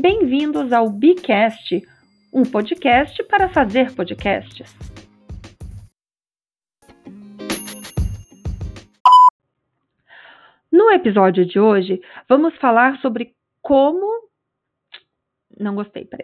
Bem-vindos ao Bicast, um podcast para fazer podcasts. No episódio de hoje, vamos falar sobre como. Não gostei, peraí.